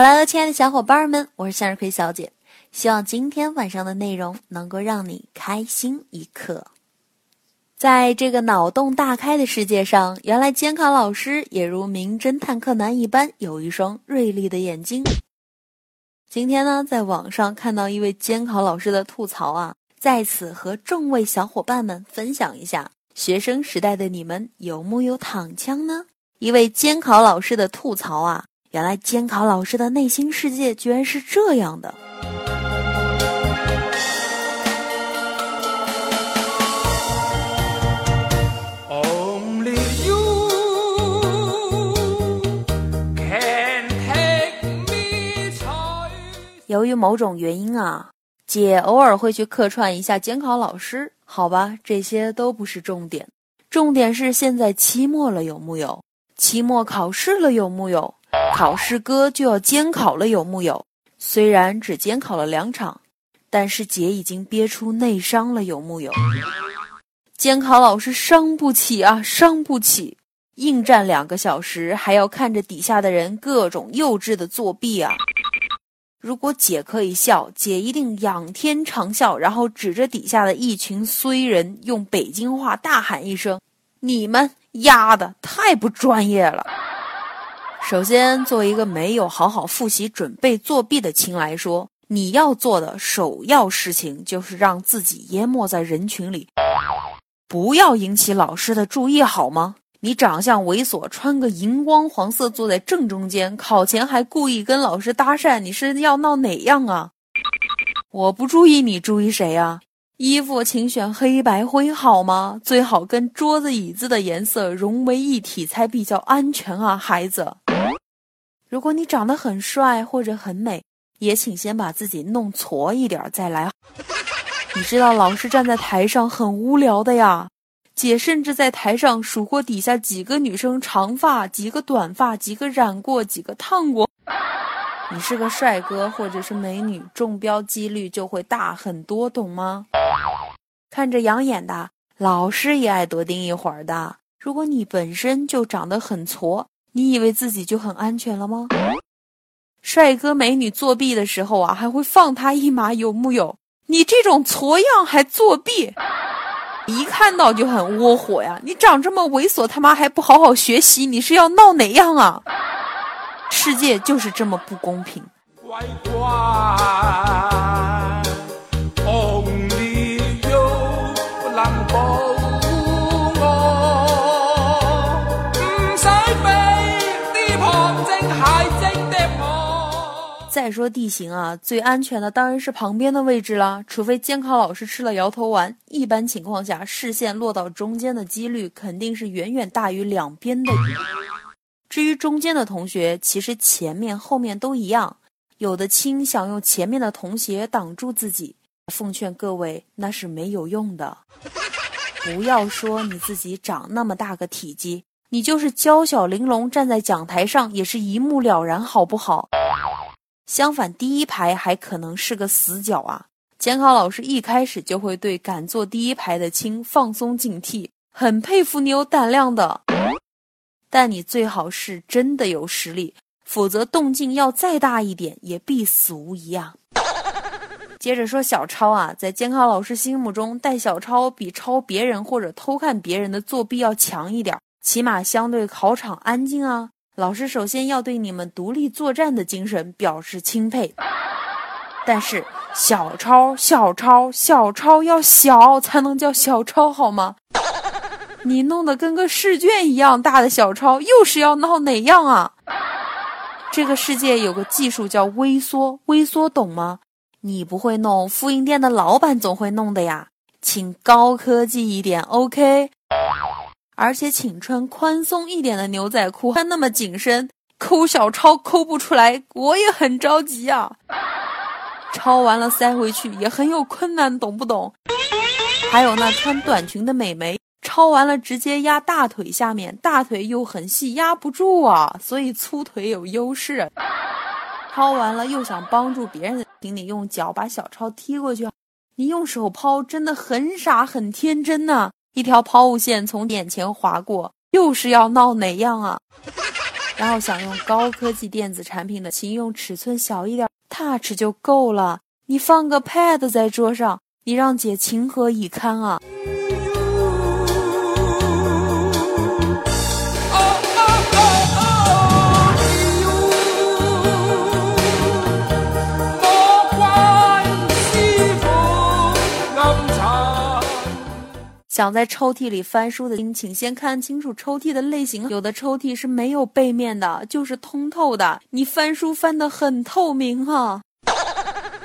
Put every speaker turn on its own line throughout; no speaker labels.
Hello，亲爱的小伙伴们，我是向日葵小姐，希望今天晚上的内容能够让你开心一刻。在这个脑洞大开的世界上，原来监考老师也如名侦探柯南一般，有一双锐利的眼睛。今天呢，在网上看到一位监考老师的吐槽啊，在此和众位小伙伴们分享一下：学生时代的你们有木有躺枪呢？一位监考老师的吐槽啊。原来监考老师的内心世界居然是这样的。由于某种原因啊，姐偶尔会去客串一下监考老师。好吧，这些都不是重点，重点是现在期末了有木有？期末考试了有木有？考试哥就要监考了，有木有？虽然只监考了两场，但是姐已经憋出内伤了，有木有？监考老师伤不起啊，伤不起！应战两个小时，还要看着底下的人各种幼稚的作弊啊！如果姐可以笑，姐一定仰天长啸，然后指着底下的一群衰人，用北京话大喊一声：“你们丫的太不专业了！”首先，作为一个没有好好复习准备作弊的亲来说，你要做的首要事情就是让自己淹没在人群里，不要引起老师的注意，好吗？你长相猥琐，穿个荧光黄色，坐在正中间，考前还故意跟老师搭讪，你是要闹哪样啊？我不注意，你注意谁啊？衣服请选黑白灰好吗？最好跟桌子椅子的颜色融为一体才比较安全啊，孩子。如果你长得很帅或者很美，也请先把自己弄矬一点再来。你知道老师站在台上很无聊的呀，姐甚至在台上数过底下几个女生长发，几个短发，几个染过，几个烫过。你是个帅哥或者是美女，中标几率就会大很多，懂吗？看着养眼的老师也爱多盯一会儿的。如果你本身就长得很矬。你以为自己就很安全了吗？帅哥美女作弊的时候啊，还会放他一马，有木有？你这种矬样还作弊，一看到就很窝火呀！你长这么猥琐，他妈还不好好学习，你是要闹哪样啊？世界就是这么不公平。乖乖再说地形啊，最安全的当然是旁边的位置啦，除非监考老师吃了摇头丸。一般情况下，视线落到中间的几率肯定是远远大于两边的。至于中间的同学，其实前面后面都一样。有的亲想用前面的同学挡住自己，奉劝各位那是没有用的。不要说你自己长那么大个体积，你就是娇小玲珑站在讲台上，也是一目了然，好不好？相反，第一排还可能是个死角啊！监考老师一开始就会对敢坐第一排的亲放松警惕，很佩服你有胆量的。但你最好是真的有实力，否则动静要再大一点，也必死无疑啊！接着说小抄啊，在监考老师心目中，带小抄比抄别人或者偷看别人的作弊要强一点，起码相对考场安静啊。老师首先要对你们独立作战的精神表示钦佩，但是小抄、小抄、小抄要小才能叫小抄好吗？你弄得跟个试卷一样大的小抄，又是要闹哪样啊？这个世界有个技术叫微缩，微缩懂吗？你不会弄，复印店的老板总会弄的呀，请高科技一点，OK。而且请穿宽松一点的牛仔裤，穿那么紧身，抠小抄抠不出来，我也很着急啊。抄完了塞回去也很有困难，懂不懂？还有那穿短裙的美眉，抄完了直接压大腿下面，大腿又很细，压不住啊，所以粗腿有优势。抄完了又想帮助别人，请你用脚把小抄踢过去。你用手抛真的很傻很天真呐！一条抛物线从眼前划过，又是要闹哪样啊？然后想用高科技电子产品的，请用尺寸小一点，touch 就够了。你放个 pad 在桌上，你让姐情何以堪啊？想在抽屉里翻书的亲，请先看清楚抽屉的类型。有的抽屉是没有背面的，就是通透的，你翻书翻得很透明哈。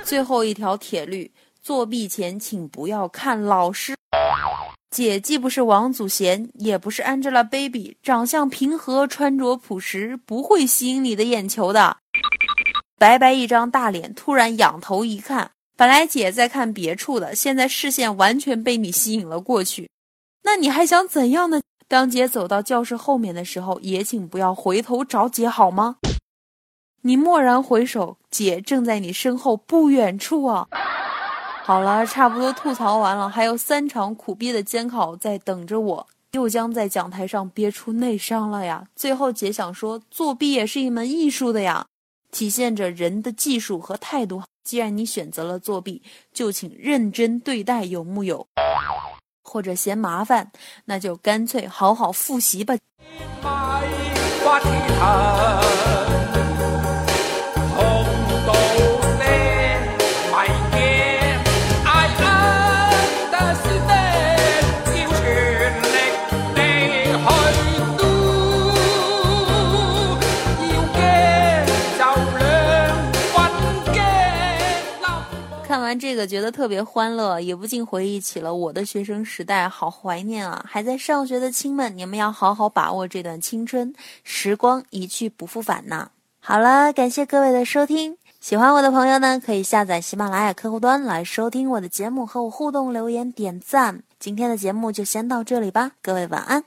最后一条铁律：作弊前请不要看老师。姐既不是王祖贤，也不是 Angelababy，长相平和，穿着朴实，不会吸引你的眼球的。白白一张大脸，突然仰头一看。本来姐在看别处的，现在视线完全被你吸引了过去。那你还想怎样呢？当姐走到教室后面的时候，也请不要回头找姐好吗？你蓦然回首，姐正在你身后不远处啊！好了，差不多吐槽完了，还有三场苦逼的监考在等着我，又将在讲台上憋出内伤了呀！最后，姐想说，作弊也是一门艺术的呀，体现着人的技术和态度。既然你选择了作弊，就请认真对待，有木有？或者嫌麻烦，那就干脆好好复习吧。这个觉得特别欢乐，也不禁回忆起了我的学生时代，好怀念啊！还在上学的亲们，你们要好好把握这段青春时光，一去不复返呢。好了，感谢各位的收听，喜欢我的朋友呢，可以下载喜马拉雅客户端来收听我的节目，和我互动留言点赞。今天的节目就先到这里吧，各位晚安。